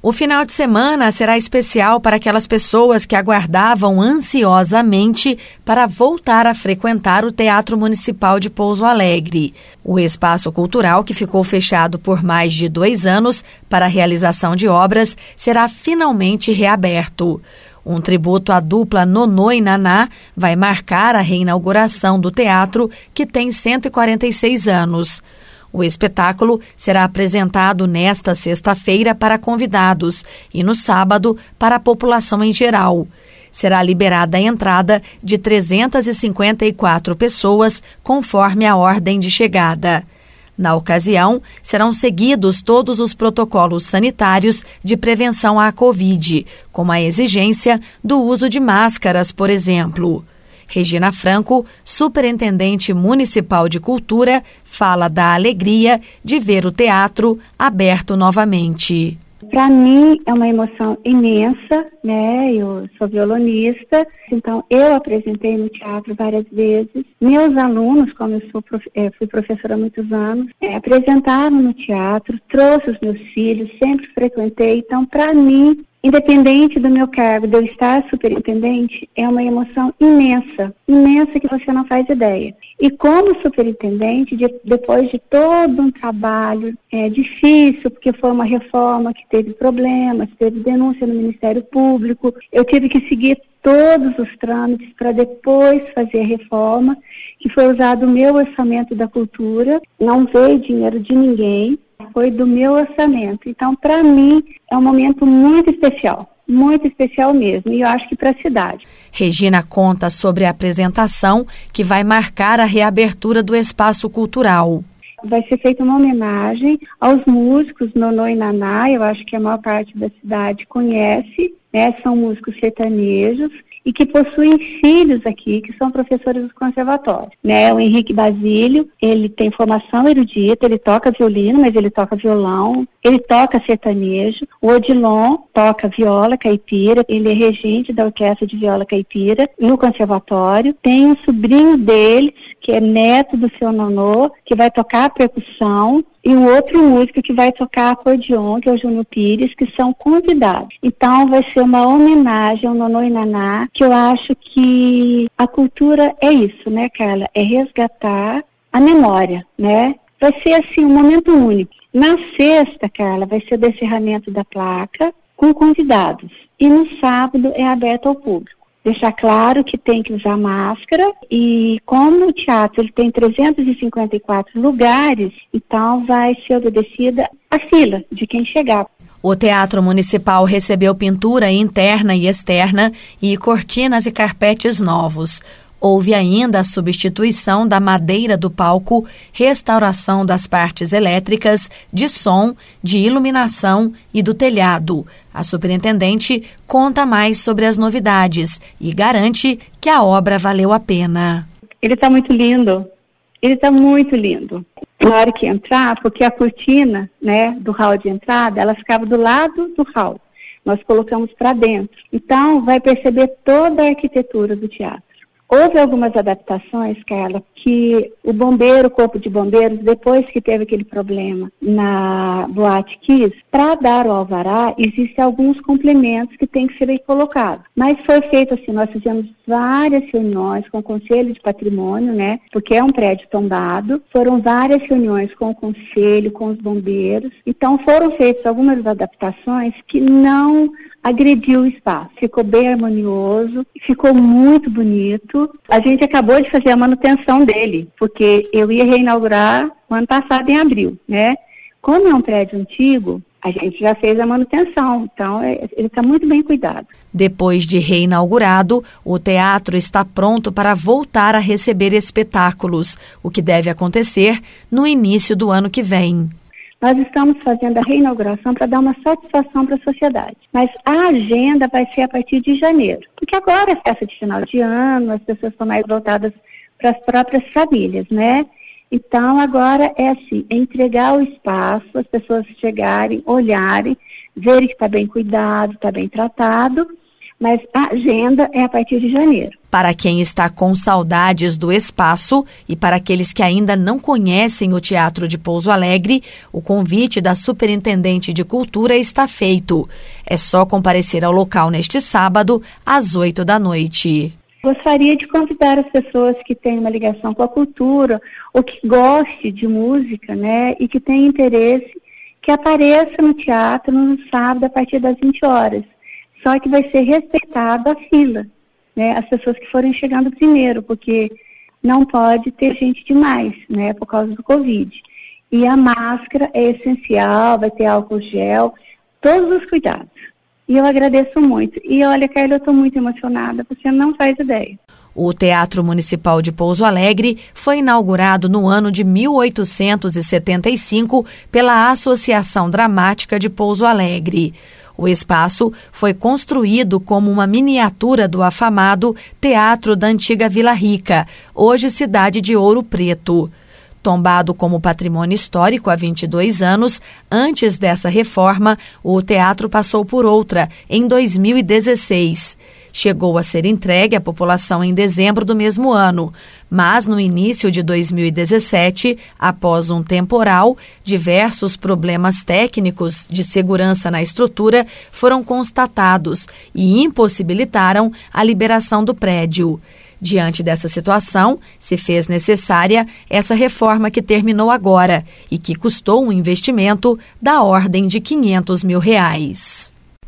O final de semana será especial para aquelas pessoas que aguardavam ansiosamente para voltar a frequentar o Teatro Municipal de Pouso Alegre. O espaço cultural, que ficou fechado por mais de dois anos para a realização de obras, será finalmente reaberto. Um tributo à dupla Nonô e Naná vai marcar a reinauguração do teatro, que tem 146 anos. O espetáculo será apresentado nesta sexta-feira para convidados e no sábado para a população em geral. Será liberada a entrada de 354 pessoas, conforme a ordem de chegada. Na ocasião, serão seguidos todos os protocolos sanitários de prevenção à Covid, como a exigência do uso de máscaras, por exemplo. Regina Franco, superintendente municipal de cultura, fala da alegria de ver o teatro aberto novamente. Para mim é uma emoção imensa, né? Eu sou violonista, então eu apresentei no teatro várias vezes. Meus alunos, como eu sou prof... é, fui professora há muitos anos, é, apresentaram no teatro, trouxe os meus filhos, sempre frequentei. Então, para mim Independente do meu cargo, de eu estar superintendente, é uma emoção imensa, imensa que você não faz ideia. E como superintendente, de, depois de todo um trabalho é, difícil, porque foi uma reforma que teve problemas, teve denúncia no Ministério Público, eu tive que seguir todos os trâmites para depois fazer a reforma, que foi usado o meu orçamento da cultura, não veio dinheiro de ninguém, foi do meu orçamento. Então, para mim, é um momento muito especial, muito especial mesmo, e eu acho que para a cidade. Regina conta sobre a apresentação que vai marcar a reabertura do espaço cultural. Vai ser feita uma homenagem aos músicos Nonô e Naná, eu acho que a maior parte da cidade conhece, né? São músicos sertanejos e que possuem filhos aqui que são professores do conservatório. Né? O Henrique Basílio, ele tem formação erudita, ele toca violino, mas ele toca violão, ele toca sertanejo. O Odilon toca viola caipira, ele é regente da orquestra de viola caipira no conservatório. Tem um sobrinho dele, que é neto do seu nonô, que vai tocar percussão e um outro músico que vai tocar acordeon, que é o Júnior Pires, que são convidados. Então vai ser uma homenagem ao Nonô e Naná, que eu acho que a cultura é isso, né, Carla? É resgatar a memória, né? Vai ser assim um momento único. Na sexta, Carla, vai ser o descerramento da placa com convidados. E no sábado é aberto ao público deixar claro que tem que usar máscara e como o teatro ele tem 354 lugares, então vai ser obedecida a fila de quem chegar. O Teatro Municipal recebeu pintura interna e externa e cortinas e carpetes novos. Houve ainda a substituição da madeira do palco, restauração das partes elétricas, de som, de iluminação e do telhado. A superintendente conta mais sobre as novidades e garante que a obra valeu a pena. Ele está muito lindo. Ele está muito lindo. Na hora que entrar, porque a cortina né, do hall de entrada, ela ficava do lado do hall. Nós colocamos para dentro. Então, vai perceber toda a arquitetura do teatro. Houve algumas adaptações, Carla, que o bombeiro, o corpo de bombeiros, depois que teve aquele problema na Boate Kiss, para dar o alvará, existem alguns complementos que têm que ser colocados. Mas foi feito assim, nós fizemos várias reuniões com o Conselho de Patrimônio, né, porque é um prédio tombado, foram várias reuniões com o Conselho, com os bombeiros, então foram feitas algumas adaptações que não agrediu o espaço. Ficou bem harmonioso, ficou muito bonito. A gente acabou de fazer a manutenção dele, porque eu ia reinaugurar o ano passado em abril, né? Como é um prédio antigo, a gente já fez a manutenção, então é, ele está muito bem cuidado. Depois de reinaugurado, o teatro está pronto para voltar a receber espetáculos, o que deve acontecer no início do ano que vem. Nós estamos fazendo a reinauguração para dar uma satisfação para a sociedade. Mas a agenda vai ser a partir de janeiro. Porque agora é festa de final de ano, as pessoas estão mais voltadas para as próprias famílias, né? Então, agora é assim, é entregar o espaço, as pessoas chegarem, olharem, verem que está bem cuidado, está bem tratado, mas a agenda é a partir de janeiro. Para quem está com saudades do espaço e para aqueles que ainda não conhecem o Teatro de Pouso Alegre, o convite da Superintendente de Cultura está feito. É só comparecer ao local neste sábado, às 8 da noite. Gostaria de convidar as pessoas que têm uma ligação com a cultura ou que goste de música, né, e que têm interesse, que apareça no teatro no sábado a partir das 20 horas. Só que vai ser respeitada a fila, né, as pessoas que forem chegando primeiro, porque não pode ter gente demais, né, por causa do Covid. E a máscara é essencial, vai ter álcool gel, todos os cuidados. E eu agradeço muito. E olha, Carla, eu estou muito emocionada, você não faz ideia. O Teatro Municipal de Pouso Alegre foi inaugurado no ano de 1875 pela Associação Dramática de Pouso Alegre. O espaço foi construído como uma miniatura do afamado Teatro da Antiga Vila Rica, hoje cidade de Ouro Preto. Tombado como patrimônio histórico há 22 anos, antes dessa reforma, o teatro passou por outra, em 2016. Chegou a ser entregue à população em dezembro do mesmo ano, mas no início de 2017, após um temporal, diversos problemas técnicos de segurança na estrutura foram constatados e impossibilitaram a liberação do prédio. Diante dessa situação, se fez necessária essa reforma que terminou agora e que custou um investimento da ordem de 500 mil reais.